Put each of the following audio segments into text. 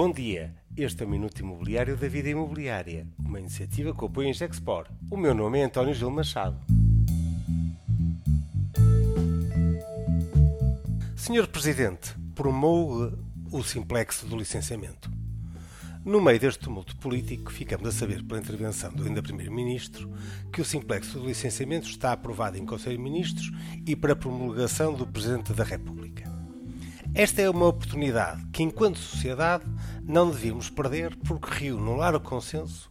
Bom dia, este é o Minuto Imobiliário da Vida Imobiliária, uma iniciativa que apoia a Gexpor. O meu nome é António Gil Machado. Senhor Presidente, promulgue o simplexo do licenciamento. No meio deste tumulto político, ficamos a saber pela intervenção do ainda Primeiro-Ministro que o simplexo do licenciamento está aprovado em Conselho de Ministros e para promulgação do Presidente da República. Esta é uma oportunidade que, enquanto sociedade, não devíamos perder porque reúne um largo consenso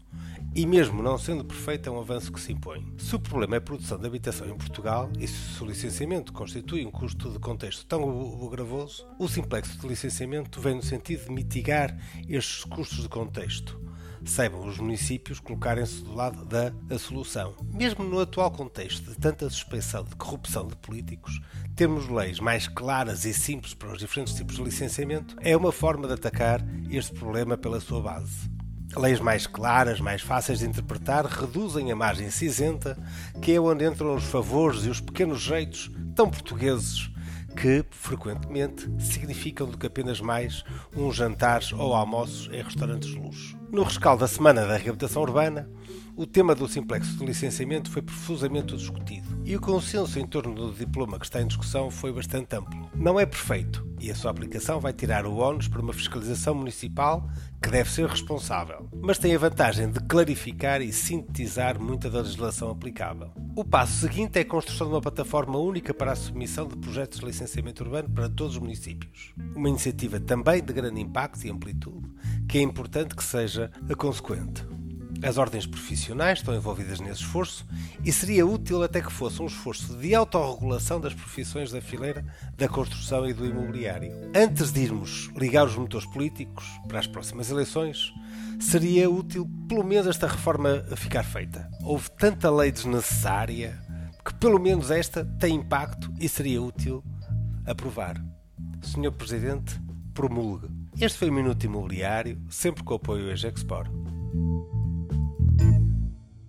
e, mesmo não sendo perfeito, é um avanço que se impõe. Se o problema é a produção de habitação em Portugal e se o licenciamento constitui um custo de contexto tão gravoso, o simplexo de licenciamento vem no sentido de mitigar estes custos de contexto saibam os municípios colocarem-se do lado da, solução. Mesmo no atual contexto de tanta suspeição de corrupção de políticos, termos leis mais claras e simples para os diferentes tipos de licenciamento é uma forma de atacar este problema pela sua base. Leis mais claras, mais fáceis de interpretar, reduzem a margem cinzenta, que é onde entram os favores e os pequenos jeitos tão portugueses que, frequentemente, significam do que apenas mais uns jantares ou almoços em restaurantes de luxo. No rescaldo da Semana da Reabilitação Urbana, o tema do simplexo de licenciamento foi profusamente discutido e o consenso em torno do diploma que está em discussão foi bastante amplo. Não é perfeito e a sua aplicação vai tirar o ónus para uma fiscalização municipal que deve ser responsável, mas tem a vantagem de clarificar e sintetizar muita da legislação aplicável. O passo seguinte é a construção de uma plataforma única para a submissão de projetos de licenciamento urbano para todos os municípios. Uma iniciativa também de grande impacto e amplitude, é importante que seja a consequente. As ordens profissionais estão envolvidas nesse esforço e seria útil até que fosse um esforço de autorregulação das profissões da fileira da construção e do imobiliário. Antes de irmos ligar os motores políticos para as próximas eleições, seria útil pelo menos esta reforma ficar feita. Houve tanta lei desnecessária que pelo menos esta tem impacto e seria útil aprovar. Senhor Presidente, promulgue. Este foi o Minuto Imobiliário, sempre com o apoio a Gexpor.